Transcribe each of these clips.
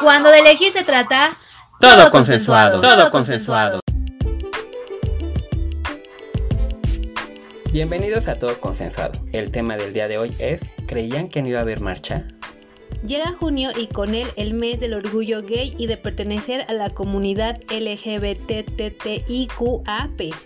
Cuando de elegir se trata, todo, consensuado, todo consensuado. Bienvenidos a Todo Consensuado. El tema del día de hoy es, ¿creían que no iba a haber marcha? Llega junio y con él el mes del orgullo gay y de pertenecer a la comunidad LGBTTIQAP.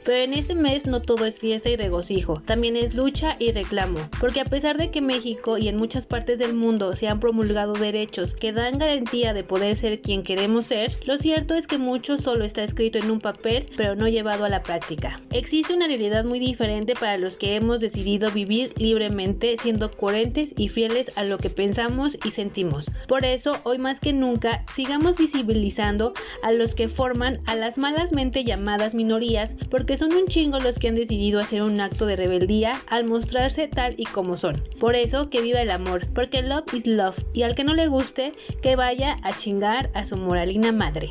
Pero en este mes no todo es fiesta y regocijo, también es lucha y reclamo. Porque a pesar de que México y en muchas partes del mundo se han promulgado derechos que dan garantía de poder ser quien queremos ser, lo cierto es que mucho solo está escrito en un papel pero no llevado a la práctica. Existe una realidad muy diferente para los que hemos decidido vivir libremente siendo coherentes y fieles a lo que pensamos y por eso, hoy más que nunca, sigamos visibilizando a los que forman a las malamente llamadas minorías, porque son un chingo los que han decidido hacer un acto de rebeldía al mostrarse tal y como son. Por eso, que viva el amor, porque love is love, y al que no le guste, que vaya a chingar a su moralina madre.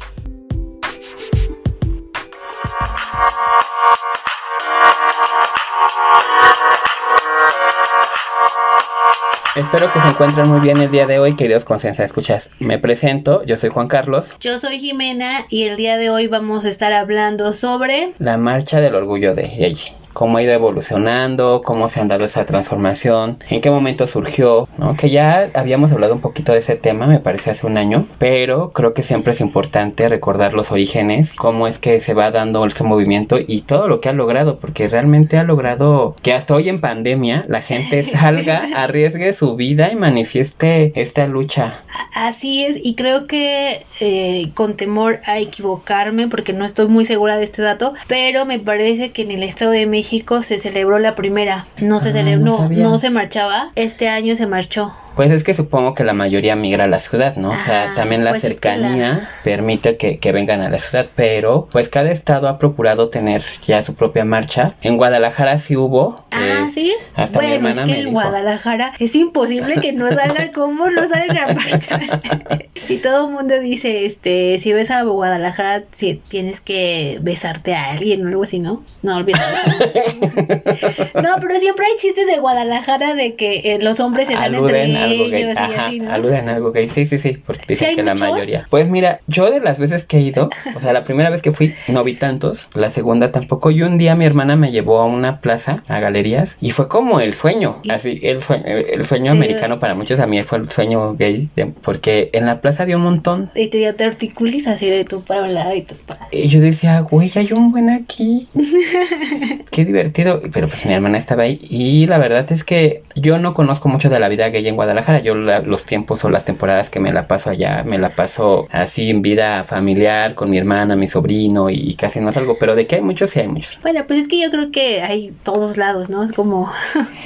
Espero que se encuentren muy bien el día de hoy, queridos Consensa Escuchas. Me presento, yo soy Juan Carlos. Yo soy Jimena y el día de hoy vamos a estar hablando sobre la marcha del orgullo de ella cómo ha ido evolucionando, cómo se ha dado esa transformación, en qué momento surgió, ¿no? Que ya habíamos hablado un poquito de ese tema, me parece hace un año, pero creo que siempre es importante recordar los orígenes, cómo es que se va dando ese movimiento y todo lo que ha logrado, porque realmente ha logrado que hasta hoy en pandemia la gente salga, arriesgue su vida y manifieste esta lucha. Así es, y creo que eh, con temor a equivocarme, porque no estoy muy segura de este dato, pero me parece que en el Estado de México México se celebró la primera. No se ah, celebró, no se marchaba. Este año se marchó. Pues es que supongo que la mayoría migra a la ciudad, ¿no? o sea, también la pues cercanía permite que, que, vengan a la ciudad, pero pues cada estado ha procurado tener ya su propia marcha. En Guadalajara sí hubo. Ah, eh, sí. Hasta bueno, mi hermana es que en Guadalajara es imposible que no salga como no sale la marcha. si todo el mundo dice, este, si ves a Guadalajara, si tienes que besarte a alguien o algo así, ¿no? No olvides. no, pero siempre hay chistes de Guadalajara de que eh, los hombres se dan entre algo gay. Ajá, aluden algo gay. Sí, sí, sí, porque dicen que la mayoría. Pues mira, yo de las veces que he ido, o sea, la primera vez que fui no vi tantos, la segunda tampoco. Y un día mi hermana me llevó a una plaza, a galerías, y fue como el sueño, así, el sueño, el sueño americano para muchos, a mí fue el sueño gay, porque en la plaza había un montón. Y te dio te articulis así de tu para un lado y tu para. Y yo decía, güey, hay un buen aquí. Qué divertido. Pero pues mi hermana estaba ahí. Y la verdad es que yo no conozco mucho de la vida gay en Guadalajara yo los tiempos o las temporadas que me la paso allá, me la paso así en vida familiar con mi hermana, mi sobrino y, casi no salgo, pero de que hay muchos, sí hay muchos. Bueno, pues es que yo creo que hay todos lados, ¿no? Es como...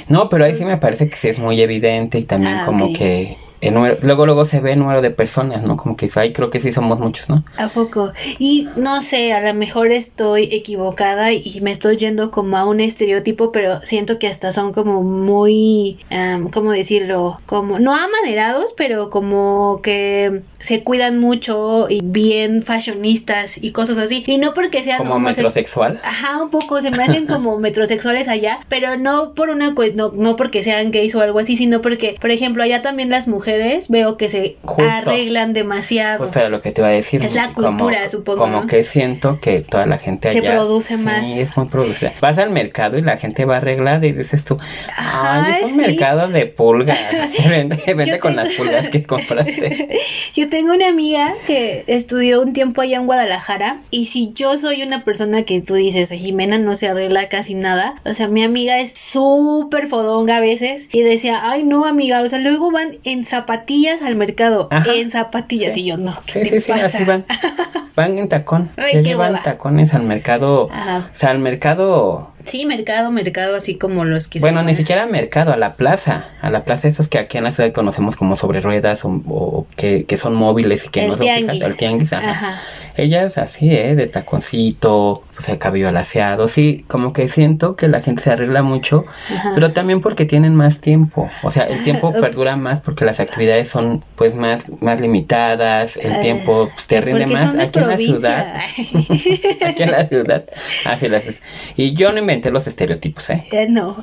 no, pero ahí sí me parece que sí es muy evidente y también ah, como que luego luego se ve el número de personas, ¿no? Como que ahí creo que sí somos muchos, ¿no? A poco. Y no sé, a lo mejor estoy equivocada y me estoy yendo como a un estereotipo, pero siento que hasta son como muy, ¿cómo decirlo? Como, no amanerados, pero como que se cuidan mucho y bien fashionistas y cosas así. Y no porque sean como metrosexual. Ajá, un poco, se me hacen como metrosexuales allá, pero no por una, no, no porque sean gays o algo así, sino porque, por ejemplo, allá también las mujeres veo que se arreglan demasiado. Justo era lo que te iba a decir. Es la cultura, supongo. Como que siento que toda la gente allá. Se produce más. Sí, es muy producida. Vas al mercado y la gente va arreglada y dices tú, ay, es un mercado de pulgas. vente, con las pulgas que compraste. yo tengo una amiga que estudió un tiempo allá en Guadalajara y si yo soy una persona que tú dices, Jimena no se arregla casi nada, o sea, mi amiga es súper fodonga a veces y decía, ay no amiga, o sea, luego van en zapatillas al mercado. En zapatillas. Y yo no. sí, sí, sí, así van. Van en tacón. Ay, llevan tacones al mercado. O sea, al mercado. Sí, mercado, mercado, así como los que. Bueno, ni siquiera mercado, a la plaza. A la plaza, esos que aquí en la ciudad conocemos como sobre ruedas o, que, que, son móviles y que no son fijas. El tianguis, ajá. Ellas así, ¿eh? De taconcito, pues el cabello alaciado. Sí, como que siento que la gente se arregla mucho, pero también porque tienen más tiempo. O sea, el tiempo perdura más porque las actividades son pues más, más limitadas, el ah, tiempo pues, te rinde más aquí en la ciudad. aquí en la ciudad, así las es. Y yo no inventé meter los estereotipos, ¿eh? Eh, no.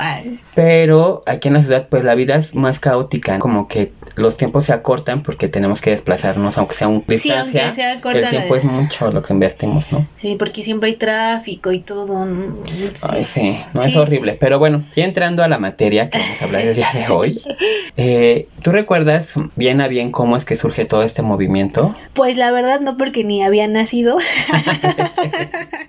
Pero aquí en la ciudad, pues la vida es más caótica, como que los tiempos se acortan porque tenemos que desplazarnos, aunque sea un distancia. Sí, aunque sea el tiempo es mucho lo que invertimos, ¿no? Sí, porque siempre hay tráfico y todo. Sí. Ay, sí, no es horrible. Pero bueno, ya entrando a la materia que vamos a hablar el día de hoy, eh, ¿tú recuerdas bien a bien cómo es que surge todo este movimiento? Pues la verdad no, porque ni había nacido.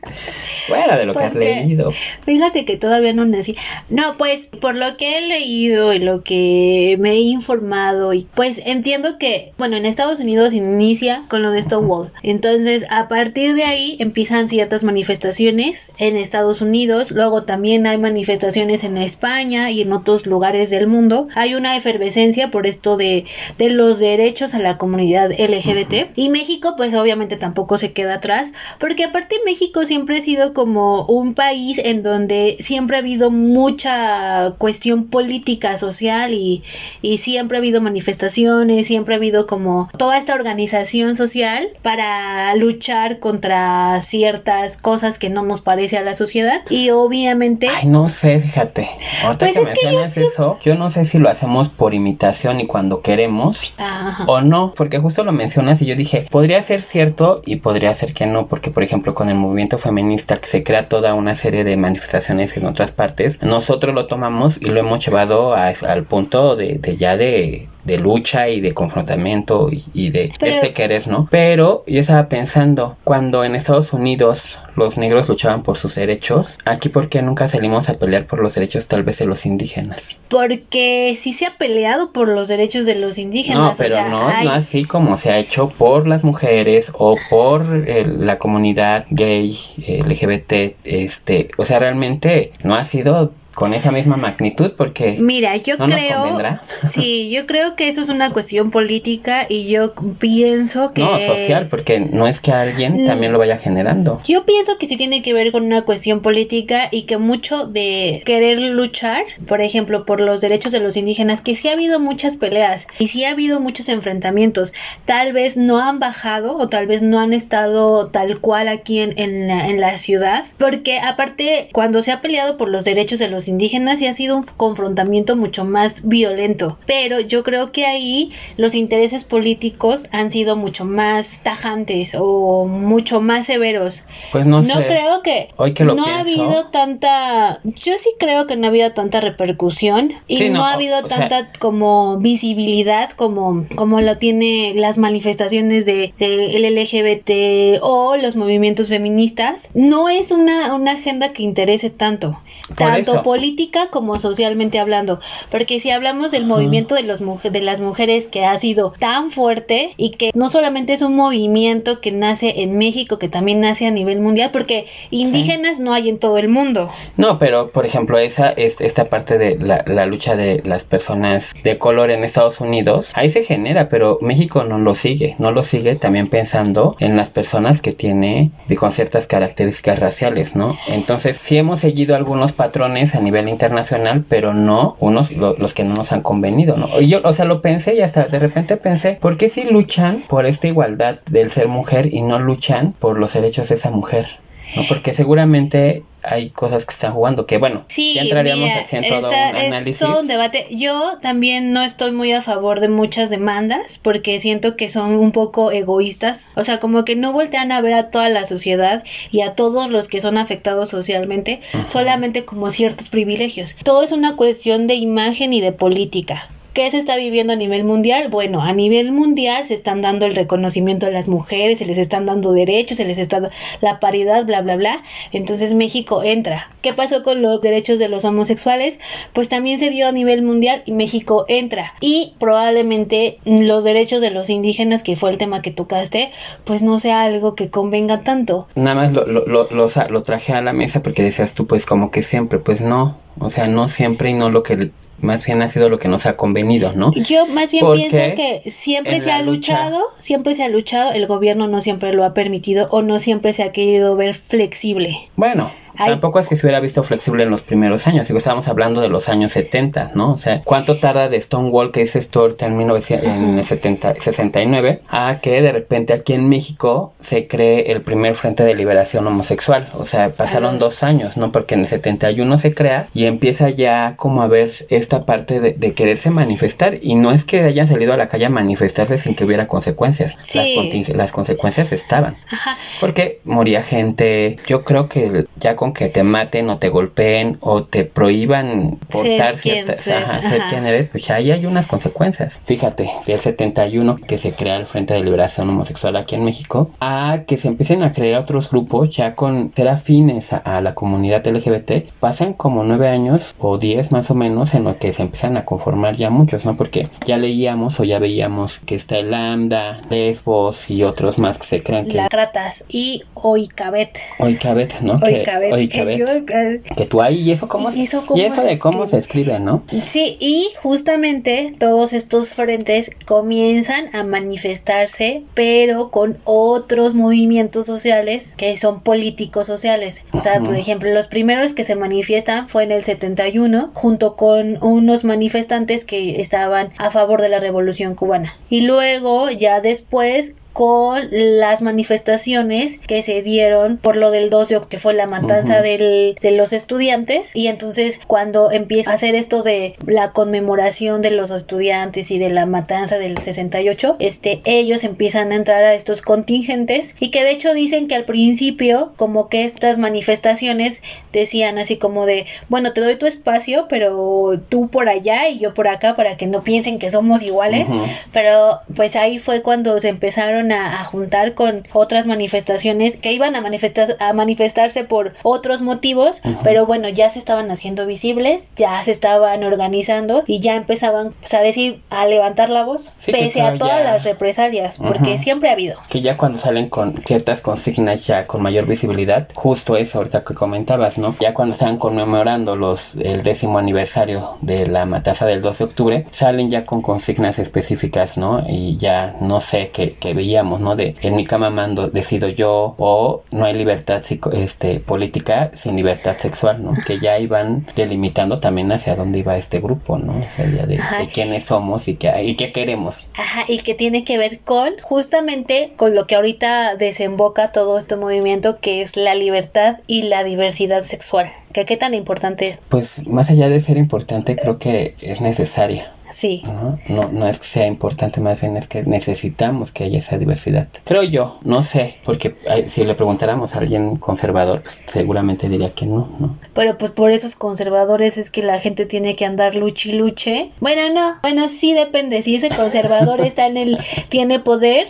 Bueno, de lo que has leído. Fíjate que todavía no nací. No, pues por lo que he leído y lo que me he informado y pues entiendo que, bueno, en Estados Unidos inicia con lo de Stonewall. Entonces, a partir de ahí empiezan ciertas manifestaciones en Estados Unidos, luego también hay manifestaciones en España y en otros lugares del mundo. Hay una efervescencia por esto de, de los derechos a la comunidad LGBT. Y México, pues obviamente tampoco se queda atrás, porque aparte México siempre ha sido como un país en donde siempre ha habido mucha cuestión política, social y, y siempre ha habido manifestaciones, siempre ha habido como toda esta organización social para luchar contra ciertas cosas que no nos parece a la sociedad y obviamente... Ay, no sé, fíjate. Ahorita pues que mencionas eso, yo no sé si lo hacemos por imitación y cuando queremos o no, porque justo lo mencionas y yo dije, podría ser cierto y podría ser que no, porque por ejemplo con el movimiento feminista se crea toda una serie de manifestaciones en otras partes, nosotros lo tomamos y lo hemos llevado al punto de, de ya de de lucha y de confrontamiento y, de este querer, ¿no? Pero yo estaba pensando, cuando en Estados Unidos los negros luchaban por sus derechos, aquí por qué nunca salimos a pelear por los derechos tal vez de los indígenas. Porque sí se ha peleado por los derechos de los indígenas. No, pero no, no así como se ha hecho por las mujeres o por la comunidad gay, LGBT, este, o sea, realmente no ha sido con esa misma magnitud porque mira yo creo sí yo creo que eso es una cuestión política y yo pienso que no social porque no es que alguien mm. también lo vaya generando. Yo pienso que sí tiene que ver con una cuestión política y que mucho de querer luchar por ejemplo por los derechos de los indígenas que sí ha habido muchas peleas y sí ha habido muchos enfrentamientos. Tal vez no han bajado o tal vez no han estado tal cual aquí en, en, en la ciudad porque aparte cuando se ha peleado por los derechos de los indígenas y ha sido un confrontamiento mucho más violento. Pero yo creo que ahí los intereses políticos han sido mucho más tajantes o mucho más severos. Pues no, no creo que, Hoy que lo no ha habido tanta, yo sí creo que no ha habido tanta repercusión y no, ha habido tanta como visibilidad como, como lo tiene las manifestaciones de, de el LGBT o los movimientos feministas. No es una, una agenda que interese tanto, tanto política como socialmente hablando, porque si hablamos del movimiento de, los, de las mujeres que ha sido tan fuerte y que no solamente es un movimiento que nace en México, que también nace a nivel mundial, porque indígenas no hay en todo el mundo. No, pero por ejemplo esa es esta parte de la, la lucha de las personas de color en Estados Unidos, ahí se genera, pero México no lo sigue, no lo sigue también pensando en las personas que tiene con ciertas características raciales, ¿no? Entonces, si hemos seguido algunos patrones a nivel internacional, pero no unos los que no nos han convenido, ¿no? Y yo, o sea, lo pensé y hasta de repente pensé, ¿por qué si luchan por esta igualdad del ser mujer y no luchan por los derechos de esa mujer? ¿No? Porque seguramente hay cosas que están jugando que bueno ya entraríamos en todo un análisis. todo un debate. Yo también no estoy muy a favor de muchas demandas porque siento que son un poco egoístas. O sea como que no voltean a ver a toda la sociedad y a todos los que son afectados socialmente solamente como ciertos privilegios. Todo es una cuestión de imagen y de política ¿Qué se está viviendo a nivel mundial? Bueno, a nivel mundial se están dando el reconocimiento a las mujeres, se les están dando derechos, se les está dando la paridad, bla, bla, bla. Entonces México entra. ¿Qué pasó con los derechos de los homosexuales? Pues también se dio a nivel mundial y México entra. Y probablemente los derechos de los indígenas, que fue el tema que tocaste, pues no sea algo que convenga tanto. Nada más lo, lo, lo, lo traje a la mesa porque decías tú, pues como que siempre, pues no. O sea, no siempre y no lo que más bien ha sido lo que nos ha convenido, ¿no? Yo más bien pienso que siempre se ha luchado, siempre se ha luchado, el gobierno no siempre lo ha permitido o no siempre se ha querido ver flexible. Bueno, Tampoco es que se hubiera visto flexible en los primeros años, digo, estábamos hablando de los años 70, ¿no? O sea, ¿cuánto tarda de Stonewall, que es esto en, 1900, en 70, 69, a que de repente aquí en México se cree el primer Frente de Liberación Homosexual? O sea, pasaron dos años, ¿no? Porque en el 71 se crea y empieza ya como a ver esta parte de, de quererse manifestar y no es que hayan salido a la calle a manifestarse sin que hubiera consecuencias. Las, las, consecuencias estaban. Porque moría gente. Yo creo que ya con que te maten o te golpeen o te prohíban portar ciertas, ser. quién eres, pues ahí hay unas consecuencias. Fíjate, del 71 que se crea el Frente de Liberación Homosexual aquí en México, a que se empiecen a crear otros grupos ya con ser afines a, la comunidad LGBT, pasan como nueve años o diez más o menos en los que se empiezan a conformar ya muchos, ¿no? Porque ya leíamos o ya veíamos que está el Lambda, Lesbos y otros más que se crean que... Las tratas y Oikabet. Oikabet, ¿no? Oikabet. Que, eh, que, tú ahí, ¿y eso cómo, ¿Y eso, y eso de cómo se escribe, ¿no? Sí, y justamente todos estos frentes comienzan a manifestarse, pero con otros movimientos sociales que son políticos sociales. O sea, por ejemplo, los primeros que se manifiestan fue en el 71, junto con unos manifestantes que estaban a favor de la revolución cubana. Y luego, ya después, con las manifestaciones que se dieron por lo del 2 de octubre, que fue la matanza de los estudiantes. Y entonces cuando empieza a hacer esto de la conmemoración de los estudiantes y de la matanza del 68, este, ellos empiezan a entrar a estos contingentes y que de hecho dicen que al principio como que estas manifestaciones decían así como de, bueno, te doy tu espacio, pero tú por allá y yo por acá para que no piensen que somos iguales. Pero pues ahí fue cuando se empezaron a, juntar con otras manifestaciones que iban a, manifestar, a manifestarse por otros motivos, pero bueno, ya se estaban haciendo visibles, ya se estaban organizando y ya empezaban pues, a decir, a levantar la voz, pese a todas las represalias, porque siempre ha habido. Que ya cuando salen con ciertas consignas ya con mayor visibilidad, justo eso ahorita que comentabas, ¿no? Ya cuando están conmemorando los el décimo aniversario de la matanza del 12 de octubre, salen ya con consignas específicas, ¿no? Y ya no sé, que, que veía ¿no? De en mi cama mando, decido yo, o no hay libertad este, política sin libertad sexual, ¿no? Que ya iban delimitando también hacia dónde iba este grupo, ¿no? O sea, ya de, quiénes somos y qué, y qué queremos. Ajá, y que tiene que ver con, justamente, con lo que ahorita desemboca todo este movimiento, que es la libertad y la diversidad sexual. ¿Qué, qué tan importante es? Pues más allá de ser importante, creo que es necesaria Sí. ¿no? No, es que sea importante, más bien es que necesitamos que haya esa diversidad. Creo yo, no sé, porque si le preguntáramos a alguien conservador, pues seguramente diría que no, ¿no? Pero pues por esos conservadores es que la gente tiene que andar luche y luche. Bueno, no, bueno, sí depende. Si ese conservador está en el, tiene poder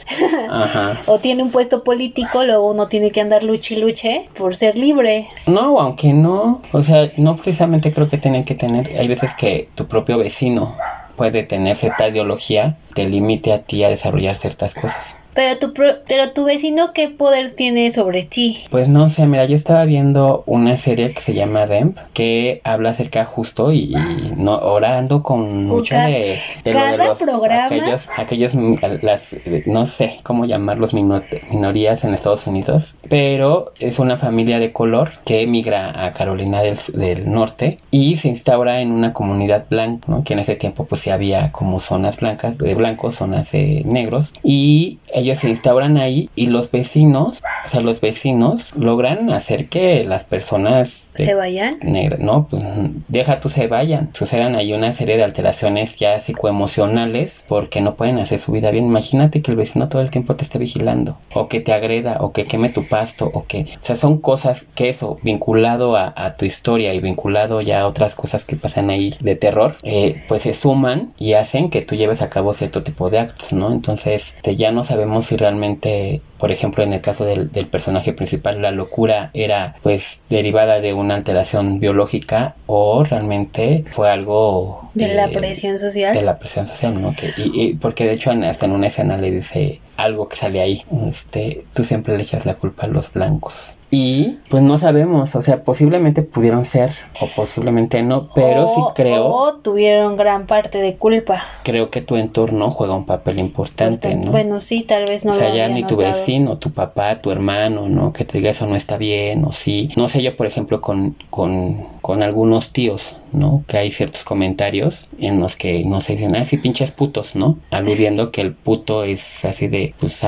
o tiene un puesto político, luego uno tiene que andar luche y luche por ser libre. No, aunque no, o sea, no precisamente creo que tienen que tener, hay veces que tu propio vecino puede tener cierta ideología te limite a ti a desarrollar ciertas cosas. Pero tu, pero tu vecino, ¿qué poder tiene sobre ti? Pues no sé, mira, yo estaba viendo una serie que se llama Demp, que habla acerca justo y, no orando con mucho de, de, los programa. aquellos, aquellos las, no sé cómo llamarlos minorías en Estados Unidos, pero es una familia de color que emigra a Carolina del, del Norte y se instaura en una comunidad blanca, ¿no? que en ese tiempo pues sí había como zonas blancas de blancos, zonas negros y ellos se instauran ahí y los vecinos, o sea, los vecinos logran hacer que las personas se vayan. No, pues deja tú se vayan. Sucedan ahí una serie de alteraciones ya psicoemocionales porque no pueden hacer su vida bien. Imagínate que el vecino todo el tiempo te esté vigilando o que te agreda o que queme tu pasto o que, o sea, son cosas que eso vinculado a, tu historia y vinculado ya a otras cosas que pasan ahí de terror, eh, pues se suman y hacen que tú lleves a cabo cierto tipo de actos, ¿no? Entonces, este, ya no sabemos si realmente, por ejemplo, en el caso del, del personaje principal, la locura era pues derivada de una alteración biológica o realmente fue algo de la presión social. De la presión social, ¿no? Que, y, porque de hecho hasta en una escena le dice algo que sale ahí, este, tú siempre le echas la culpa a los blancos. Y pues no sabemos, o sea, posiblemente pudieron ser o posiblemente no, pero sí creo... O tuvieron gran parte de culpa. Creo que tu entorno juega un papel importante, ¿no? Bueno, sí, tal vez no o sea, ya ni tu vecino, tu papá, tu hermano, ¿no? Que te diga eso no está bien o sí. No sé, yo por ejemplo con, con, con algunos tíos, ¿no? Que hay ciertos comentarios en los que no se dicen, ah, pinches putos, ¿no? Aludiendo que el puto es así de, pues,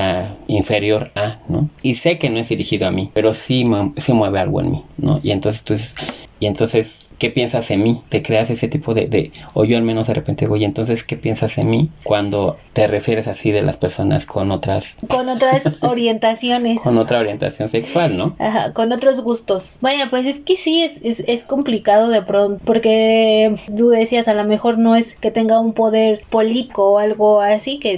inferior a, ¿no? Y sé que no es dirigido a mí, pero sí, sí mueve algo en mí, ¿no? Y entonces tú dices, y entonces, ¿qué piensas en mí? Te creas ese tipo de, de, o yo al menos de repente voy, entonces, ¿qué piensas en mí cuando te refieres así de las personas con otras... Con otras orientaciones. con otra orientación sexual, ¿no? Ajá, con otros gustos. Vaya, pues es que sí, es, es, es complicado de pronto, porque tú decías, a lo mejor no es que tenga un poder político o algo así, que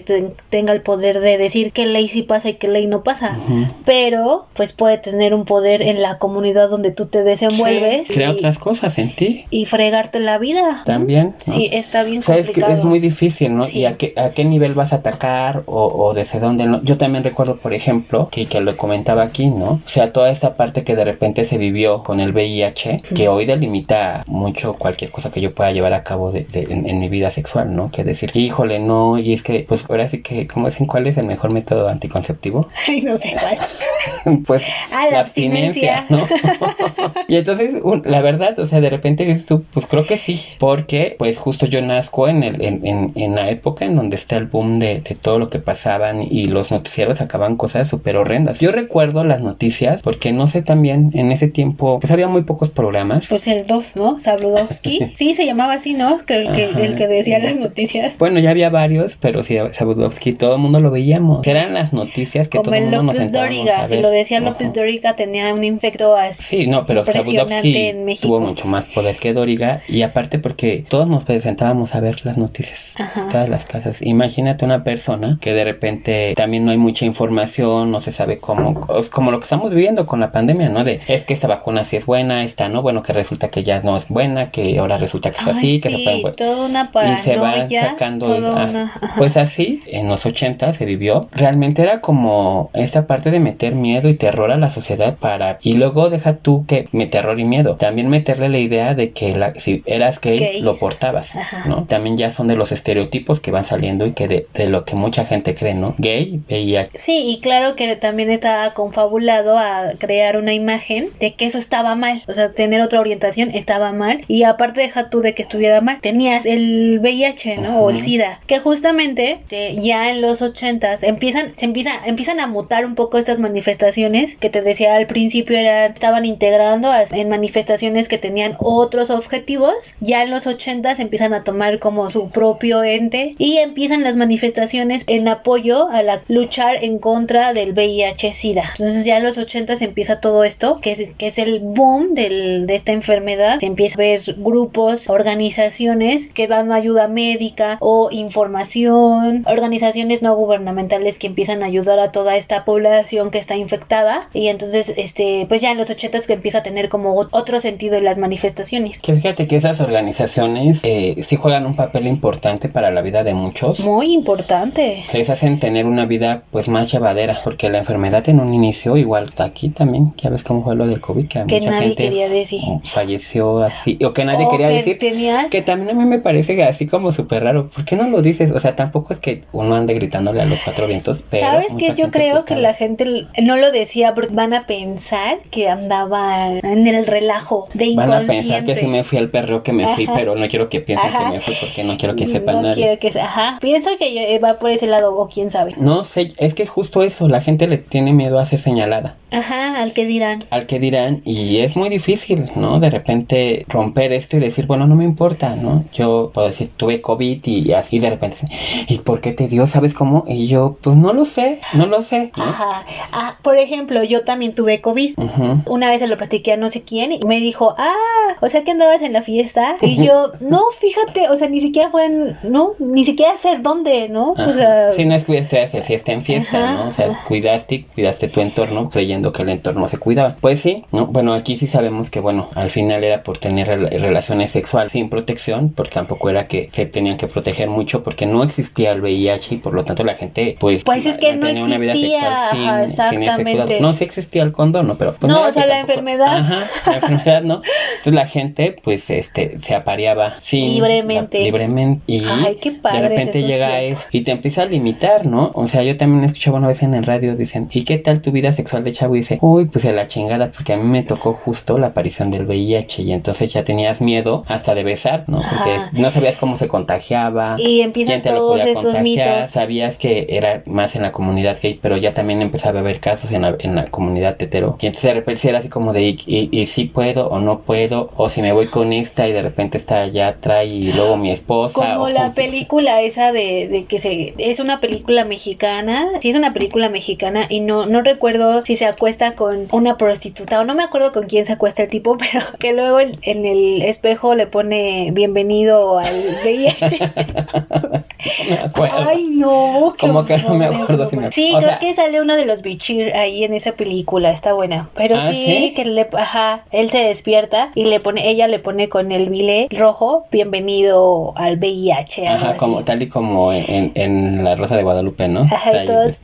tenga el poder de decir qué ley sí pasa y qué ley no pasa, pero pues puede tener un poder en la comunidad donde tú te desenvuelves otras cosas en ti. Y fregarte la vida. También. Sí, está bien o sea, Es, que es muy difícil, ¿no? Y a qué, a qué nivel vas a atacar o, o desde dónde. ¿no? Yo también recuerdo, por ejemplo, que, que lo comentaba aquí, ¿no? O sea, toda esta parte que de repente se vivió con el VIH, que hoy delimita mucho cualquier cosa que yo pueda llevar a cabo de, en, mi vida sexual, ¿no? Que decir, híjole, no, y es que, pues ahora sí que, ¿cómo dicen cuál es el mejor método anticonceptivo? Ay, no sé cuál. pues ah, la, abstinencia, ¿no? y entonces, la verdad, o sea, de repente dices tú, pues creo que sí, porque pues justo yo nazco en, el, en, en, la época en donde está el boom de, de, todo lo que pasaban y los noticieros sacaban cosas súper horrendas. Yo recuerdo las noticias porque no sé también, en ese tiempo, pues había muy pocos programas. Pues el 2, ¿no? Sabludowski. sí, se llamaba así, ¿no? Que el, que, el que decía las noticias. Bueno, ya había varios, pero sí, Sabludowski, todo el mundo lo veíamos. Eran las noticias que todo el mundo López nos Dóriga, si lo decía López Dóriga tenía un infecto así. Sí, no, pero Sabudowski tuvo mucho más poder que Doriga y aparte porque todos nos presentábamos a ver las noticias, todas las casas. Imagínate una persona que de repente también no hay mucha información, no se sabe cómo, como lo que estamos viviendo con la pandemia, ¿no? De es que esta vacuna sí es buena, esta no, bueno, que resulta que ya no es buena, que ahora resulta que es así, que se pueden... Toda una paranoia, y se van sacando... pues así, en los 80 se vivió, realmente era como esta parte de meter miedo y terror a la sociedad para... Y luego deja tú que me terror y miedo, también meterle la idea de que la, si eras gay, lo portabas, ¿no? También ya son de los estereotipos que van saliendo y que de, de, lo que mucha gente cree, ¿no? Gay, VIH. Sí, y claro que también estaba confabulado a crear una imagen de que eso estaba mal, o sea, tener otra orientación estaba mal y aparte deja tú de que estuviera mal, tenías el VIH, ¿no? O el SIDA, que justamente eh, ya en los ochentas empiezan, se empiezan, empiezan a mutar un poco estas manifestaciones que te decía al principio era, estaban integrando en manifestaciones que tenían otros objetivos. Ya en los 80 empiezan a tomar como su propio ente y empiezan las manifestaciones en apoyo a la luchar en contra del VIH-Sida. Entonces ya en los 80 empieza todo esto, que es, que es el boom del, de esta enfermedad. Se empieza a ver grupos, organizaciones que dan ayuda médica o información, organizaciones no gubernamentales que empiezan a ayudar a toda esta población que está infectada y entonces este pues ya en los 80 que empieza a tener como otro sentido en las manifestaciones. Que fíjate que esas organizaciones eh, sí juegan un papel importante para la vida de muchos. Muy importante. Les hacen tener una vida pues más llevadera, porque la enfermedad en un inicio, igual aquí también, ya ves cómo fue lo del COVID, que, que nadie quería decir. falleció así, o que nadie quería decir. Que también a mí me parece así como súper raro. ¿Por qué no lo dices? O sea, tampoco es que uno ande gritándole a los cuatro vientos. Pero ¿Sabes que Yo creo que la gente no lo decía porque van a pensar que andaba en el relajo de inconsciencia pensar que si me fui al perro que me fui, pero no quiero que piensen que me fui porque no quiero que sepan no Quiero que, ajá. Pienso que va por ese lado o quién sabe. No sé, es que justo eso, la gente le tiene miedo a ser señalada. Ajá, al que dirán. Al que dirán y es muy difícil, ¿no? De repente romper esto y decir, bueno, no me importa, ¿no? Yo puedo decir, tuve COVID y así de repente, ¿y por qué te dio? ¿Sabes cómo? Y yo, pues no lo sé, no lo sé. Ajá. Ah, por ejemplo, yo también tuve COVID. Una vez se lo platiqué a no sé quién y me dijo, ah, o sea que andabas en la fiesta. Y yo, no, fíjate, o sea, ni siquiera fue en, no, ni siquiera sé dónde, ¿no? O sea. Sí, no es que de fiesta en fiesta, ¿no? O sea, cuidaste, cuidaste tu entorno creyendo que el entorno se cuidaba. Pues sí, ¿no? Bueno, aquí sí sabemos que, bueno, al final era por tener relaciones sexuales sin protección, porque tampoco era que se tenían que proteger mucho porque no existía el VIH y por lo tanto la gente, pues. Pues es que no existía, una vida sexual sin, exactamente. no, sí existía el condón, ¿no? Pero. Pues, no, o sea, la enfermedad. Ajá, la enfermedad, ¿no? Entonces la gente, pues, este, se apareaba sin. Libremente. libremente. Y Ay, qué padre de repente llega eso y te empieza a limitar, ¿no? O sea, yo también escuchaba una vez en el radio, dicen, ¿y qué tal tu vida sexual de chavo? Y dice, uy, pues a la chingada, porque a mí me tocó justo la aparición del VIH y entonces ya tenías miedo hasta de besar, ¿no? Porque no sabías cómo se contagiaba. Y empiezan todos estos mitos. Sabías que era más en la comunidad gay, pero ya también empezaba a haber casos en la, en la comunidad hetero. Y entonces de repente era así como de, y, si puedo o no puedo, o si me voy con esta y de repente está allá trae y luego mi esposa. Como la película esa de, de que se, es una película mexicana, sí es una película mexicana y no, no recuerdo si se acuesta con una prostituta o no me acuerdo con quién se acuesta el tipo, pero que luego en, el espejo le pone bienvenido al VIH. me acuerdo. Ay, no. Como que no me acuerdo si me Sí, creo que sale uno de los bichir ahí en esa película, está buena. Pero ¿Ah, sí, que le, ajá, él se despierta y le pone, ella le pone con el bile rojo, bienvenido al VIH. Ajá, como tal y como en, en, La Rosa de Guadalupe, ¿no? Ajá, y todos,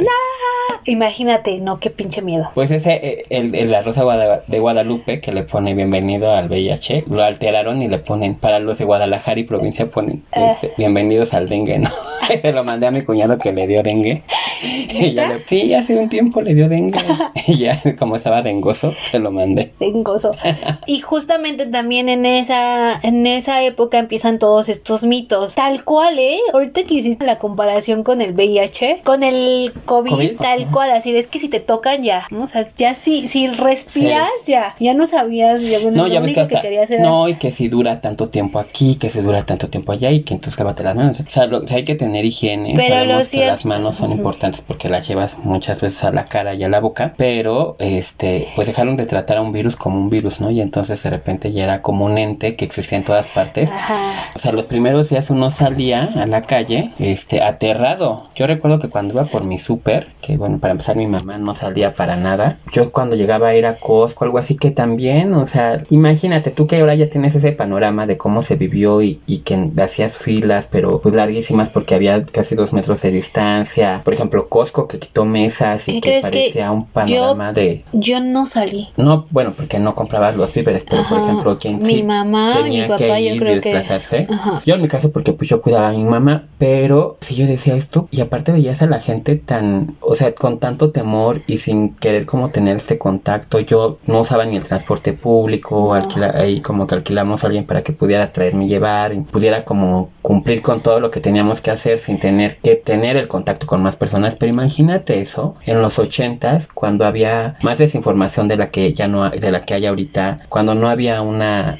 Imagínate, no, qué pinche miedo. Pues ese, eh, el, el, La Rosa de Guadalupe que le pone bienvenido al VIH, lo alteraron y le ponen para los de Guadalajara y provincia ponen ah. este, bienvenidos al dengue, ¿no? Se lo mandé a mi cuñado que le dio dengue. Y ya le, sí, hace un tiempo le dio dengue. y ya, como estaba dengoso, se lo mandé. Dengoso. y justamente también en esa, en esa época empiezan todos estos mitos. Tal cual, ¿eh? Ahorita que hiciste la comparación con el VIH, con el COVID, tal cual, así es que si te tocan ya, ¿no? O sea, ya si, si respiras, ya, ya no sabías, ya, no, ya único que, querías era... No, y que si dura tanto tiempo aquí, que si dura tanto tiempo allá y que entonces lávate las manos. O sea, hay que tener higiene. Pero las manos son importantes porque las llevas muchas veces a la cara y a la boca, pero este, pues dejaron de tratar a un virus como un virus, ¿no? Y entonces de repente ya era como un ente que existía en todas partes. O sea, los primeros días uno salía a la calle, este, aterrado. Yo recuerdo que cuando iba por mi súper, que bueno, para empezar mi mamá no salía para nada. Yo cuando llegaba a ir a Costco, algo así que también, o sea, imagínate tú que ahora ya tienes ese panorama de cómo se vivió y, y que hacías filas, pero pues larguísimas porque había casi dos metros de distancia. Por ejemplo, Costco que quitó mesas y que parecía un panorama de... Yo no salí. No, bueno, porque no comprabas los pero por ejemplo, quien mi mamá, mi papá, yo creo que... Yo en mi caso porque pues yo cuidaba a mi mamá, pero si yo decía esto y aparte veías a la gente tan, o sea, con tanto temor y sin querer como tener este contacto, yo no usaba ni el transporte público, ahí como que alquilamos a alguien para que pudiera traerme y llevar, y pudiera como cumplir con todo lo que teníamos que hacer sin tener que tener el contacto con más personas. Pero imagínate eso en los ochentas, cuando había más desinformación de la que ya no de la que hay ahorita, cuando no había una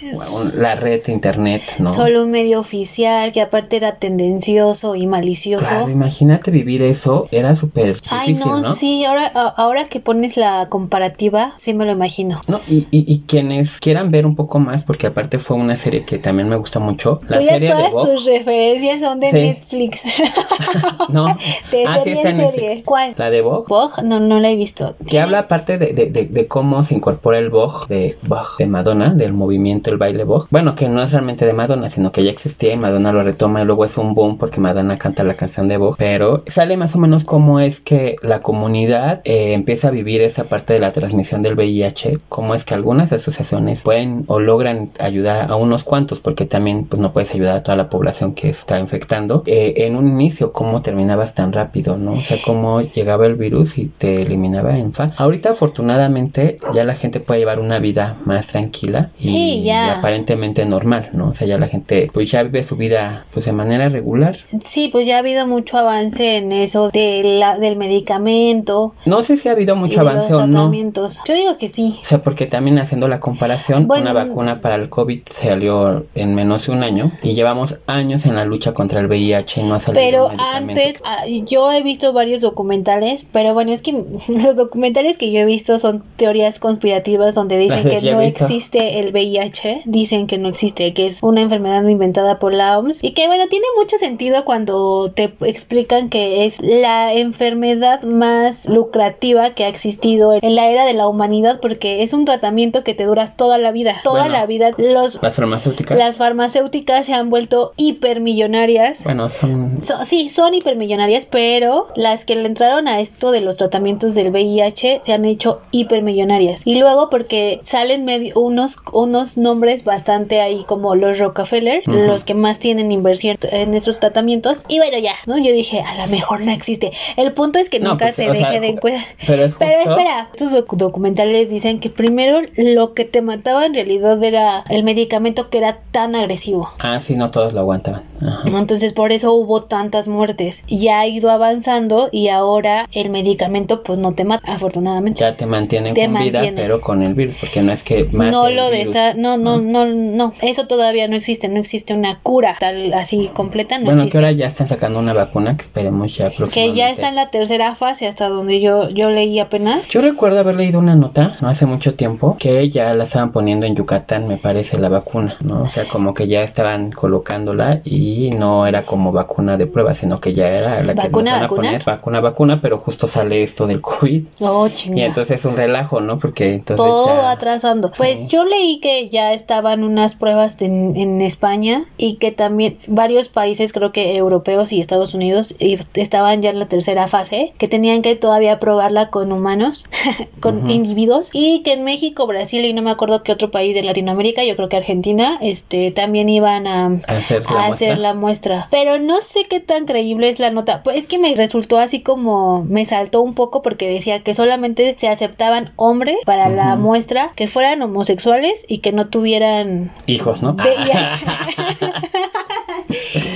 la red de internet, ¿no? Solo un medio oficial que aparte era tendencioso y malicioso. imagínate vivir eso, era súper Ay, no, sí, ahora, ahora que pones la comparativa, sí me lo imagino. No, y, y, quienes quieran ver un poco más, porque aparte fue una serie que también me gustó mucho, la serie todas tus referencias son de Netflix. no, de ah, serie en serie. ¿Cuál? La de Vogue. Vogue, no, no la he visto. Que habla aparte de, de, de, cómo se incorpora el Vogue de, Vogue, de Madonna, del movimiento, el baile Vogue. Bueno, que no es realmente de Madonna, sino que ya existía y Madonna lo retoma y luego es un boom porque Madonna canta la canción de Vogue. Pero sale más o menos cómo es que la comunidad eh, empieza a vivir esa parte de la transmisión del VIH, cómo es que algunas asociaciones pueden o logran ayudar a unos cuantos, porque también pues no puedes ayudar a toda la población que está infectando. Eh, en un inicio, cómo terminabas tan rápido, ¿no? O sea, cómo llegaba el virus y te eliminaba en. Ahorita afortunadamente ya la gente puede llevar una vida más tranquila y, aparentemente normal, ¿no? O sea, ya la gente pues ya vive su vida pues de manera regular. Sí, pues ya ha habido mucho avance en eso de la, del medicamento. No sé si ha habido mucho avance o no. Yo digo que sí. O sea, porque también haciendo la comparación, una vacuna para el COVID salió en menos de un año y llevamos años en la lucha contra el VIH y no ha salido Pero antes, ah, yo he visto varios documentales, pero bueno, es que los documentales que yo he visto son teorías conspirativas donde dicen que no visto. Existe el VIH, dicen que no existe, que es una enfermedad inventada por la OMS y que bueno, tiene mucho sentido cuando te explican que es la enfermedad más lucrativa que ha existido en la era de la humanidad porque es un tratamiento que te dura toda la vida, toda Bueno. la vida. Los Las farmacéuticas. las farmacéuticas se han vuelto hipermillonarias. Bueno, son. So- sí, son hipermillonarias, pero las que le entraron a esto de los tratamientos del VIH se han hecho hipermillonarias. Y luego porque salen medio, unos, unos nombres bastante ahí como los Rockefeller, los que más tienen inversión en estos tratamientos. Y bueno, ya, ¿no? Yo dije, a lo mejor no existe. El punto es que No, nunca pues, se deje sea, de cuidar. Pero es Pero espera, estos doc- documentales dicen que primero lo que te mataba en realidad era el medicamento que era tan agresivo. Ah, sí, no todos lo aguantaban. Ajá. Entonces por eso hubo tantas muertes. Ya ha ido avanzando y ahora el medicamento pues no te mata, afortunadamente. Ya te mantienen Te con vida, pero con el virus, porque no es que No lo virus. desa no, no, no, no, eso todavía no existe, no existe una cura tal así completa, no Bueno, que ahora ya están sacando una vacuna que esperemos ya Que ya está en la tercera fase hasta donde yo, yo leí apenas. Yo recuerdo haber leído una nota, no hace mucho tiempo, que ya la estaban poniendo en Yucatán, me parece, la vacuna, ¿no? O sea, como que ya estaban colocándola y no era como vacuna de prueba, sino que ya era la que nos ¿Vacuna, van a poner. Vacuna, vacuna, pero justo sale esto del COVID. Oh, Y entonces es un relajo, ¿no? Porque entonces Todo ya- atrasando. Pues Sí. yo leí que ya estaban unas pruebas en, en España y que también varios países, creo que europeos y Estados Unidos, y estaban ya en la tercera fase, que tenían que todavía probarla con humanos, con Ujú. individuos, y que en México, Brasil y no me acuerdo qué otro país de Latinoamérica, yo creo que Argentina, este, también iban a, hacer la a muestra. hacer la muestra. Pero no sé qué tan creíble es la nota. Pues es que me resultó así como me saltó un poco porque decía que solamente se aceptaban hombres para la Ujú. muestra que fueran homosexuales y que no tuvieran Hijos, ¿no? VIH.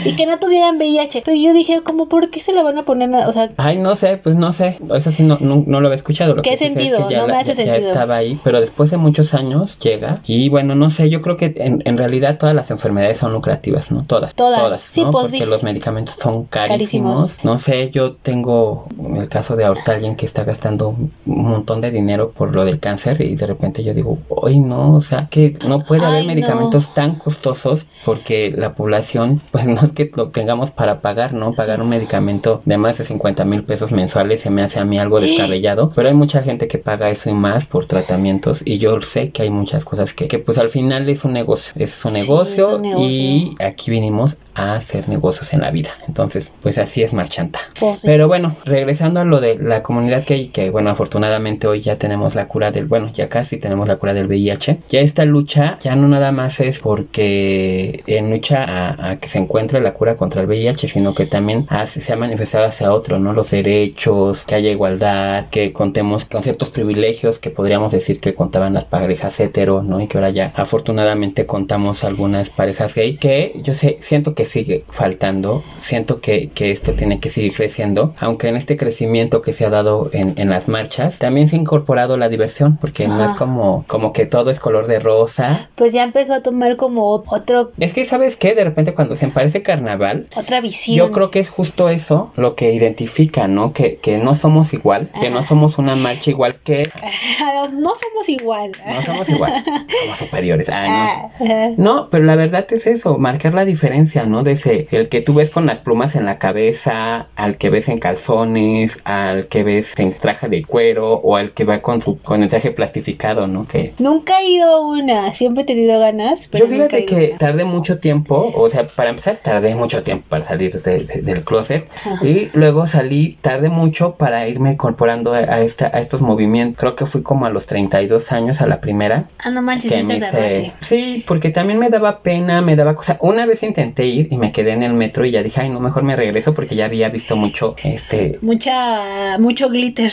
y que no tuvieran VIH. Pero yo dije, como, ¿por qué se la van a poner? O sea, Ay, no sé, pues no sé. Eso sí, no, no, no lo había escuchado. Lo ¿Qué que sí sé es sentido? que ya No me hace ya- ya sentido. estaba ahí, pero después de muchos años llega. Y bueno, no sé, yo creo que en, en realidad todas las enfermedades son lucrativas, ¿no? Todas. Todas. Sí, ¿no? pues, Porque sí. los medicamentos son carísimos. Carísimos. No sé, yo tengo el caso de ahorita alguien que está gastando un montón de dinero por lo del cáncer y de repente yo digo, hoy no, o sea, que no puede haber no. medicamentos tan costosos porque la población, pues no es que lo tengamos para pagar, ¿no? Pagar un medicamento de más de 50 mil pesos mensuales se me hace a mí algo descabellado, pero hay mucha gente que paga eso y más por tratamientos y yo sé que hay muchas cosas que, que pues al final es un negocio, es un Sí, negocio, es un negocio. y aquí vinimos a hacer negocios en la vida, entonces pues así es marchanta. pues, sí. Pero bueno, regresando a lo de la comunidad que hay, que bueno, afortunadamente hoy ya tenemos la cura del, bueno, ya casi tenemos la cura del VIH. Ya esta lucha ya no nada más es porque en lucha a, a que se encuentre la cura contra el VIH, sino que también hace- se ha manifestado hacia otro, ¿no? Los derechos, que haya igualdad, que contemos con ciertos privilegios que podríamos decir que contaban las parejas hetero, ¿no? Y que ahora ya afortunadamente contamos algunas parejas gay, que yo sé, siento que sigue faltando, siento que, que esto tiene que seguir creciendo, aunque en este crecimiento que se ha dado en, en las marchas, también se ha incorporado la diversión, porque no es Ajá. como, como que todo es color de rosa. pues ya empezó a tomar como otro Es que, ¿sabes qué? De repente cuando se parece carnaval, otra visión. yo creo que es justo eso lo que identifica, ¿no? Que, que no somos igual, que no Ajá. somos una marcha igual que... no somos igual. No somos igual, somos superiores. Ay, no. Ah, ah. No, pero la verdad es eso, marcar la diferencia, ¿no? De ese, el que tú ves con las plumas en la cabeza, al que ves en calzones, al que ves en traje de cuero, o al que va con su, con el traje plastificado, ¿no? Que Nunca he ido a una, siempre he tenido ganas. Pero yo fíjate que una. tardé mucho tiempo, o sea, para empezar tardé mucho tiempo para salir de- de- del closet Ajá. y luego salí tarde mucho para irme incorporando a, a esta, a estos movimientos. Creo que fui como a los 32 años a la primera Ah, no manches, que me hice-. Sí, porque también me daba pena, me daba cosa. Una vez intenté ir y me quedé en el metro y ya dije, ay, no, mejor me regreso porque ya había visto mucho, este, Mucha, mucho glitter.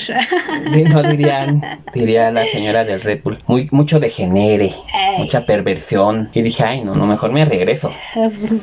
no dirían, diría la señora del Red Bull, muy, mucho degenere, Ay. mucha perversión. Y dije, ay, no, no, mejor me regreso.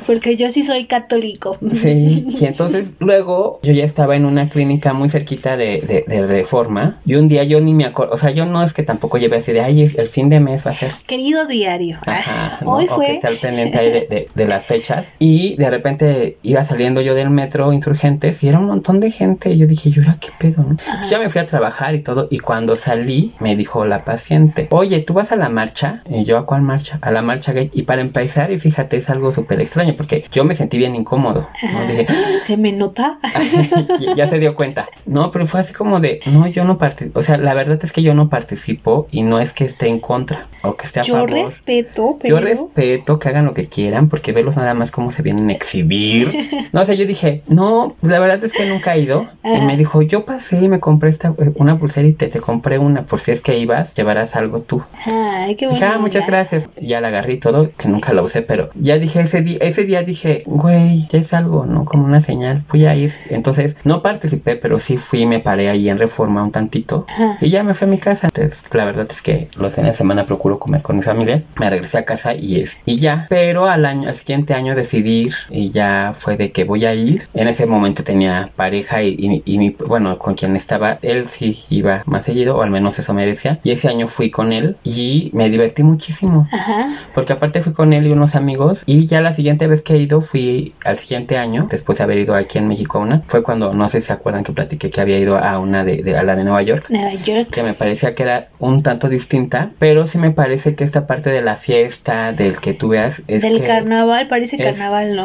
Porque yo sí soy católico. Sí, y entonces luego yo ya estaba en una clínica muy cerquita de, de, de Reforma y un día yo ni me acuerdo, o sea, yo no es que tampoco lleve así de, ay, el fin de mes va a ser Querido diario. Ajá, ¿no? Hoy O que fue. estar pendiente ahí de, de- de las fechas. Y, Y de repente iba saliendo yo del metro Insurgentes y era un montón de gente. Y yo dije, ¿yo era qué pedo? No? Ya me fui a trabajar y todo. Y cuando salí, me dijo la paciente, oye, ¿tú vas a la marcha? Y yo, ¿a cuál marcha? A la marcha gay. Y para empezar, y fíjate, es algo súper extraño porque yo me sentí bien incómodo. Dije, ¿Se me nota? ya se dio cuenta. No, pero fue así como de, no, yo no participo. O sea, la verdad es que yo no participo y no es que esté en contra o que esté a yo favor. respeto, pero... Yo respeto que hagan lo que quieran porque verlos nada más como se vienen a exhibir. No, o sea, yo dije, no, la verdad es que nunca he ido. Y me dijo, yo pasé y me compré esta, eh, una pulsera y te, te compré una por si es que ibas, llevarás algo tú. Ay, qué bueno. Dije, ah, muchas gracias. Ya la agarré y todo, que nunca la usé, pero ya dije ese día, ese día dije, güey, ya es algo, ¿no? Como una señal, voy a ir. Entonces, no participé, pero sí fui, me paré ahí en Reforma un tantito Ajá. y ya me fui a mi casa. Entonces, la verdad es que los fines de semana procuro comer con mi familia. Me regresé a casa y es, y ya. Pero al año, al siguiente año decidí ir y ya fue de que voy a ir. En ese momento tenía pareja y, y, y mi, bueno, con quien estaba, él sí iba más seguido, o al menos eso me decía. Y ese año fui con él y me divertí muchísimo. Ajá. Porque aparte fui con él y unos amigos y ya la siguiente vez que he ido fui al siguiente año, después de haber ido aquí en México a una, fue cuando, no sé si se acuerdan que platiqué que había ido a una de, de- a la de Nueva York. Nueva York. Que me parecía que era un tanto distinta, pero sí me parece que esta parte de la fiesta, del que tú veas, es Del que carnaval, parece es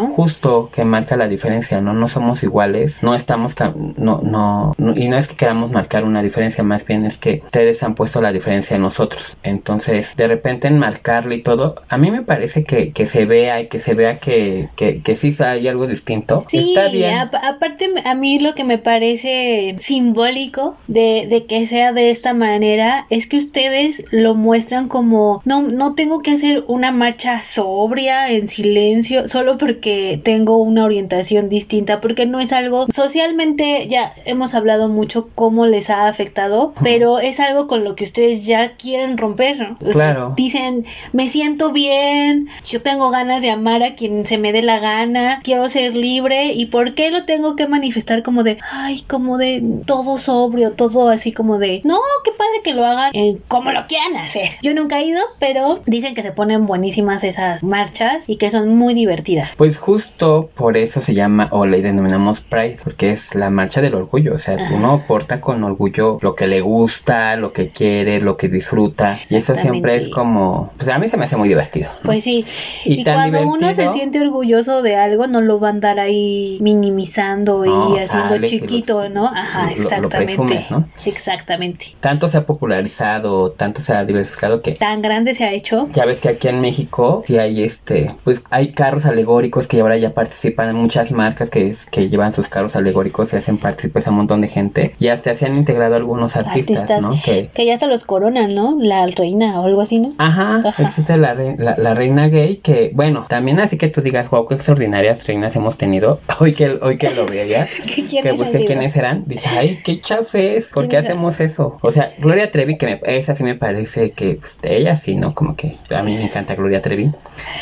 Justo que marca la diferencia, ¿no? No somos iguales, no estamos, no, no, no- y no es que queramos marcar una diferencia, más bien es que ustedes han puesto la diferencia en nosotros. Entonces, de repente en marcarlo y todo, a mí me parece que, que se vea y que se vea que, que, que sí hay algo distinto. Sí, Está bien. a- aparte a mí lo que me parece simbólico de, de que sea de esta manera es que ustedes lo muestran como no, no tengo que hacer una marcha sobria en silencio solo porque tengo una orientación distinta porque no es algo socialmente ya hemos hablado mucho cómo les ha afectado pero es algo con lo que ustedes ya quieren romper ¿no? Claro. dicen me siento bien yo tengo ganas de amar a quien se me dé la gana quiero ser libre y por qué lo tengo que manifestar como de ay como de todo sobrio todo así como de no qué padre que lo hagan eh, como lo quieran hacer yo nunca he ido pero dicen que se ponen buenísimas esas marchas y que son muy divertidas Pues justo por eso se llama o le denominamos Pride, porque es la marcha del orgullo. O sea, Ajá. uno porta con orgullo lo que le gusta, lo que quiere, lo que disfruta. Y eso siempre es Exactamente. como, pues a mí se me hace muy divertido. ¿no? Pues sí, Y cuando uno se siente orgulloso de algo, no lo va a andar ahí minimizando No, y haciendo y chiquito, lo- ¿no? Ajá, lo- lo exactamente. presumes, ¿no? Exactamente. Tanto se ha popularizado, tanto se ha diversificado que Tan grande se ha hecho. ya ves que aquí en México sí hay este, pues hay carros alegóricos que ahora ya participan en muchas marcas que, llevan sus carros alegóricos y hacen partícipes a un montón de gente y hasta se han integrado algunos artistas, Artistas. ¿no? Que Que ya hasta los coronan, ¿no? La reina o algo así, ¿no? Ajá, Ajá. existe la, rei- la, la reina gay que, bueno, también así que tú digas, wow, qué extraordinarias reinas hemos tenido. Hoy que, hoy que lo veía, ¿Qué que busqué quiénes eran, dije, ay, qué chafes, ¿por qué ¿Quiénes hacemos eso? O sea, Gloria Trevi, que me, esa sí me parece que, pues, ella sí, ¿no? Como que a mí me encanta Gloria Trevi.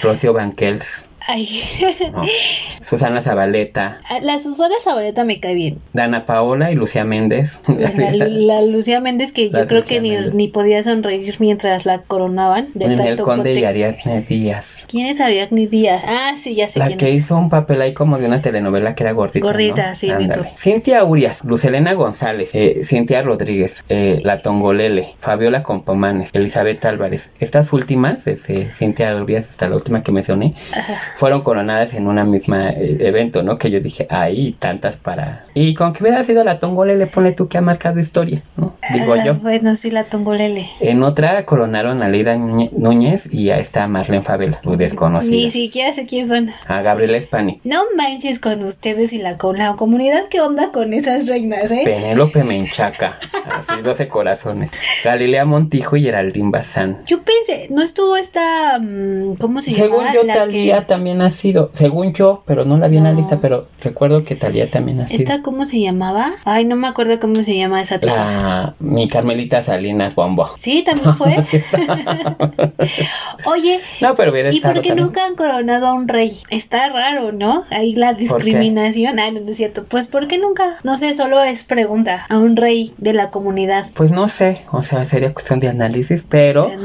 Rocío Banquels, Ay, ¿no? Susana Zabaleta, la Susana Zabaleta me cae bien. Dana Paola y Lucía Méndez. La, la Lucía Méndez que La yo creo Lucía que ni, podía sonreír mientras la coronaban. De Ninel tanto Conde y Ariadne Díaz. ¿Quién es Ariadne Díaz? Ah, sí, ya sé La quién que es. hizo un papel ahí como de una telenovela que era gordita. Gordita, ¿no? sí. Cintia Urias, Lucelena González, eh, Cintia Rodríguez, eh, La Tongolele, Fabiola Compomanes, Elizabeth Álvarez. Estas últimas, desde Cintia Urias hasta la última que mencioné, Ajá. Fueron coronadas en una misma eh, evento, ¿no? Que yo dije, ahí tantas para. Y con que hubiera sido la Tongolele, pone tú que ha marcado historia, ¿no? Digo Ah, yo. Bueno, sí, la tongolele. En otra coronaron a Leida Núñe- Núñez y a esta Marlene Favela, muy desconocida. Ni siquiera sé quién son. A Gabriela Spani. No manches con ustedes y la, con la comunidad. ¿Qué onda con esas reinas, eh? Penélope Menchaca, así 12 corazones. Galilea Montijo y Geraldine Bazán. Yo pensé, ¿no estuvo esta... mm, ¿Cómo se Según llama? yo, La Talía que- también ha sido, según yo, pero no la vi en la lista, pero recuerdo que Talía también ha sido. ¿Esta cómo se llamaba? Ay, no me acuerdo cómo se llama esa. La, mi Carmelita Salinas Bombo. Sí, también fue. Oye, No, pero hubiera ¿y por qué también. nunca han coronado a un rey? Está raro, ¿no? Ahí la discriminación. Ah, no, no es cierto. Pues, ¿por qué nunca? No sé, solo es pregunta a un rey de la comunidad. Pues no sé, o sea, sería cuestión de análisis, pero De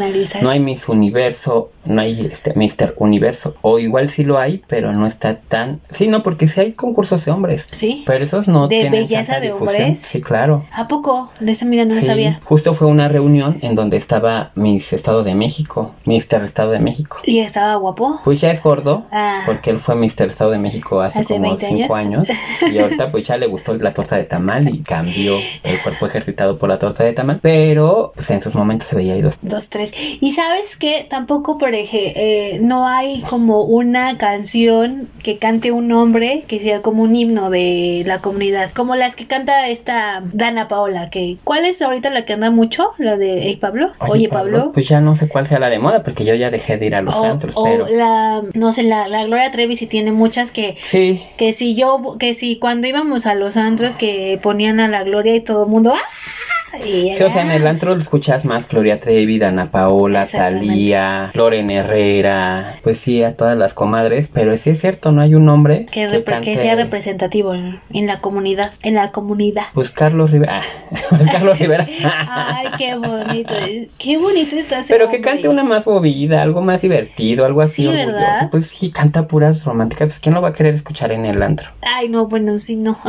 no hay Miss Universo, no hay este Mr. Universo, o igual igual sí lo hay, pero no está tan... Sí, no, porque sí hay concursos de hombres. Sí. Pero esos no ¿De tienen belleza tanta de difusión. hombres? Sí, claro. ¿A poco? De esa mira no Sí, sabía. justo fue una reunión en donde estaba Miss Estado de México, Mister Estado de México. ¿Y estaba guapo? Pues ya es gordo, Ah. porque él fue Mister Estado de México hace, ¿Hace como 20 cinco años. Y ahorita pues ya le gustó la torta de tamal y cambió el cuerpo ejercitado por la torta de tamal. Pero pues en sus momentos se veía ahí dos. Dos, tres. Y sabes que tampoco, por ejemplo, no hay como una canción que cante un hombre que sea como un himno de la comunidad. Como las que canta esta Dana Paola. que ¿Cuál es ahorita la que anda mucho? La de Hey Pablo. Oye, Pablo. Pues ya no sé cuál sea la de moda, porque yo ya dejé de ir a los O, antros, o pero... la, no sé, la, la Gloria Trevi sí tiene muchas que Sí, que si yo, que si cuando íbamos a los antros que ponían a la Gloria y todo el mundo, ¡ah! Y Sí, o sea, en el antro lo escuchas más Gloria Trevi, Dana Paola. Talía, Loren Herrera, pues sí, a todas las comadres, pero sí es cierto, no hay un hombre que, que, que sea representativo en, en la comunidad, en la comunidad. Pues Carlos Rivera, pues Carlos Rivera. Ay, qué bonito, es- qué bonito está ese Pero que cante una más movida, algo más divertido, algo así Sí, orgulloso. ¿verdad? Pues sí, canta puras románticas, pues ¿quién lo va a querer escuchar en el antro? Ay, no, bueno, sí, no.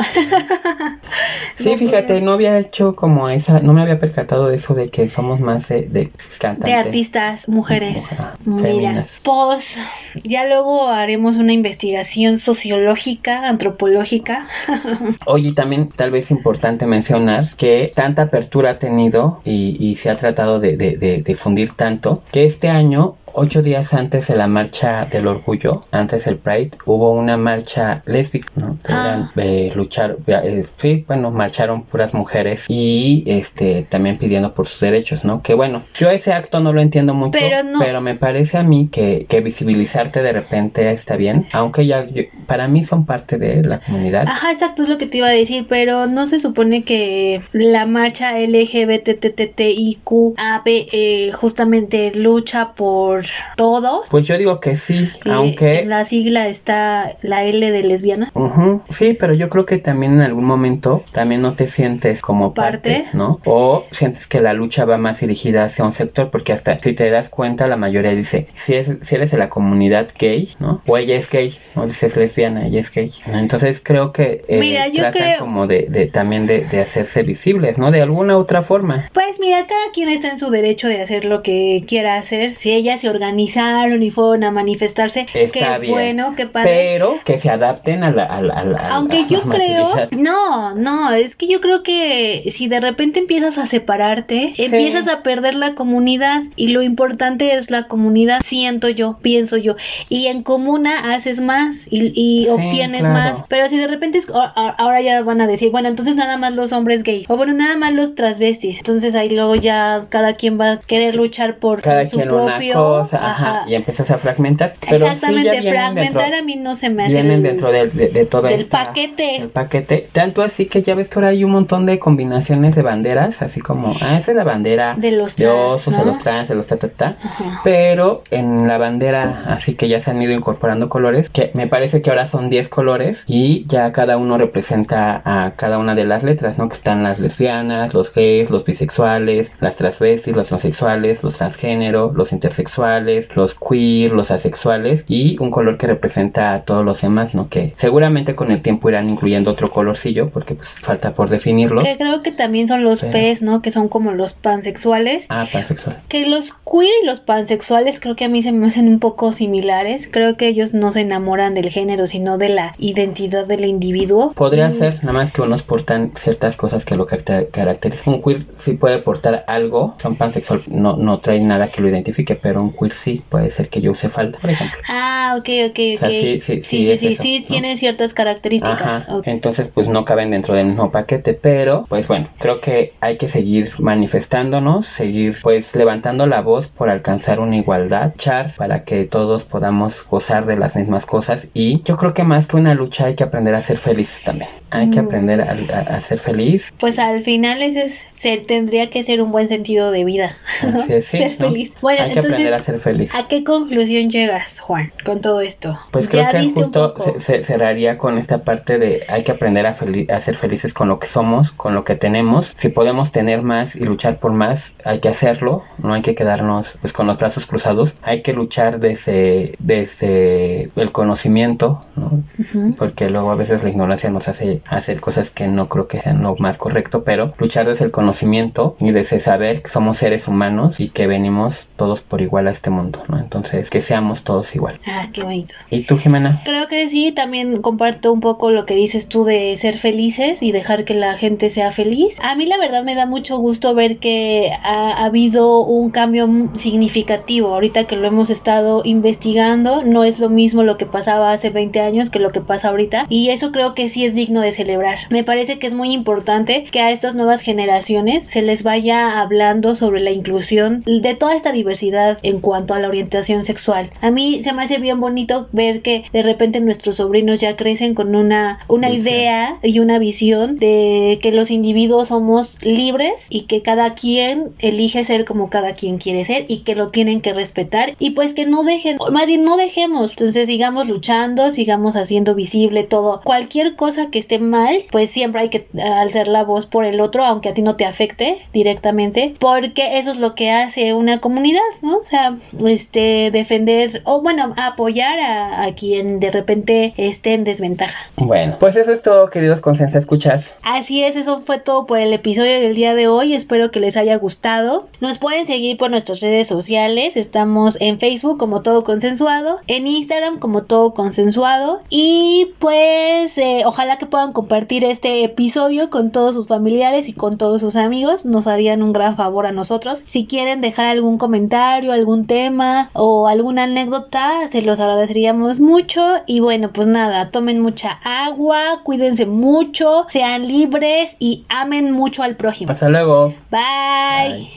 Sí, No, fíjate, no había hecho como esa, no me había percatado de eso de que somos más de, de cantantes. De artistas, mujeres. Mira, pues ya luego haremos una investigación sociológica, antropológica. Oye, también tal vez importante mencionar que tanta apertura ha tenido y, se ha tratado de, de- de difundir tanto que este año, ocho días antes de la marcha del orgullo, antes del Pride, hubo una marcha lésbica, ¿no? Ah. eran, eh, luchar, eh, sí, bueno, marcharon puras mujeres y este también pidiendo por sus derechos, ¿no? Que bueno, yo ese acto no lo entiendo mucho, Pero no- me parece a mí que, que visibilizarte de repente está bien, aunque ya yo- para mí son parte de la comunidad. Ajá, exacto, es lo que te iba a decir, pero no se supone que la marcha LGBTTIQAP eh, justamente lucha por todos. Pues yo digo que sí, aunque... en la sigla está la L de lesbiana. Ujú, Sí, pero yo creo que también en algún momento también no te sientes como parte, Parte. ¿no? O sientes que la lucha va más dirigida hacia un sector, porque hasta si te das cuenta, la mayoría dice, si, es, si eres de la comunidad gay, ¿no? O ella es gay, no dices lesbiana, ella es gay. ¿no? Entonces creo que eh, Mira, yo tratan creo- como de, de también de, de hacerse visibles, ¿no? De alguna otra forma. Pues mira, cada quien está en su derecho de hacer lo que quiera hacer. Si ellas se organizaron y fueron a manifestarse, Está qué bien. bueno, qué padre. Pero que se adapten a la... a la- a la- a Aunque yo creo, no, no, es que yo creo que si de repente empiezas a separarte, empiezas a perder la comunidad y lo importante es la comunidad, siento yo, pienso yo, y en comuna haces más y, y Sí, obtienes claro. más, pero si de repente es- ahora ya van a decir, bueno, entonces nada más los hombres gays, o bueno, nada más los transvestis, entonces ahí luego ya cada quien va a querer luchar por cada su propio, cosa, ajá, y empiezas a fragmentar. Pero sí Exactamente, ya fragmentar dentro, a mí no se me hace vienen el- dentro de, de del esta- paquete. paquete. Tanto así que ya ves que ahora hay un montón de combinaciones de banderas, así como, ah, esa es la bandera De los trans, osos, de ¿no? los trans, de los ta ta ta. Ajá. Pero en la bandera, así que ya se han ido incorporando colores, que me parece que ahora son 10 colores y ya cada uno representa a cada una de las letras, ¿no? Que están las lesbianas, los gays, los bisexuales, las transvestis, los transexuales, los transgénero, los intersexuales, los queer, los asexuales y un color que representa a todos los demás, ¿no? Que seguramente con el tiempo irán incluyendo otro colorcillo porque pues falta por definirlo. Que creo que también son los Pero- P's, ¿no? Que son como los pansexuales. Ah, pansexual. Que los queer y los pansexuales creo que a mí se me hacen un poco similares. Creo que ellos no se enamoran del género, sino de la identidad del individuo. Podría Mm, ser, nada más que unos portan ciertas cosas que lo caracter- caracterizan. Un queer sí puede portar algo, son pansexual, no, no trae nada que lo identifique, pero un queer sí puede ser que yo use falda, por ejemplo. Ah, ok, ok, ok. O sea, sí, sí, sí, sí, es sí, eso, sí, ¿no? tiene ciertas características. Ajá, entonces pues no caben dentro del mismo paquete, pero pues bueno, creo que hay que seguir manifestándonos, seguir pues levantando la voz por alcanzar una igualdad, char para que todos podamos gozar de las mismas cosas y yo creo que más que una lucha hay que aprender a ser felices también. Hay que aprender a, a- a ser feliz. Pues al final ese es, ser, tendría que ser un buen sentido de vida. ¿no? Así es, sí, ser ¿no? feliz. Bueno, Hay que entonces, aprender a ser feliz. ¿a qué conclusión llegas, Juan, con todo esto? Pues creo que justo se, se- cerraría con esta parte de hay que aprender a, feli- a ser felices con lo que somos, con lo que tenemos. Si podemos tener más y luchar por más, hay que hacerlo. No hay que quedarnos pues con los brazos cruzados. Hay que luchar desde, desde el conocimiento, ¿no? Porque luego a veces la ignorancia nos hace hacer cosas que no creo que sean lo más correcto, pero luchar desde el conocimiento y desde saber que somos seres humanos y que venimos todos por igual a este mundo, ¿no? Entonces, que seamos todos igual. Ah, qué bonito. ¿Y tú, Jimena? Creo que sí, también comparto un poco lo que dices tú de ser felices y dejar que la gente sea feliz. A mí la verdad me da mucho gusto ver que ha, ha habido un cambio significativo. Ahorita que lo hemos estado investigando, no es lo mismo lo que pasaba hace 20 años que lo que pasa ahorita. Y eso creo que sí es digno de celebrar. Me parece que es muy importante que a estas nuevas generaciones se les vaya hablando sobre la inclusión de toda esta diversidad en cuanto a la orientación sexual. A mí se me hace bien bonito ver que de repente nuestros sobrinos ya crecen con una, una idea y una visión de que los individuos somos libres y que cada quien elige ser como cada quien quiere ser y que lo tienen que respetar y pues que no dejen, más bien no dejemos, entonces sigamos luchando, sigamos haciendo visible todo, cualquier cosa que esté mal, pues siempre hay que eh, alzar la voz por el otro, aunque a ti no te afecte directamente, porque eso es lo que hace una comunidad, ¿no? O sea, este, defender o bueno, apoyar a, a quien de repente esté en desventaja. Bueno, pues eso es todo, queridos Consensa Escuchas. Así es, eso fue todo por el episodio del día de hoy. Espero que les haya gustado. Nos pueden seguir por nuestras redes sociales. Estamos en Facebook como Todo Consensuado, en Instagram como Todo Consensuado. Y pues eh, ojalá que puedan compartir este episodio con todos sus familiares y con todos sus amigos. Nos harían un gran favor a nosotros. Si quieren dejar algún comentario, algún tema o alguna anécdota, se los agradeceríamos mucho. Y bueno, pues nada, tomen mucha agua, cuídense mucho, sean libres y amen mucho al prójimo. Hasta luego. Bye. Bye.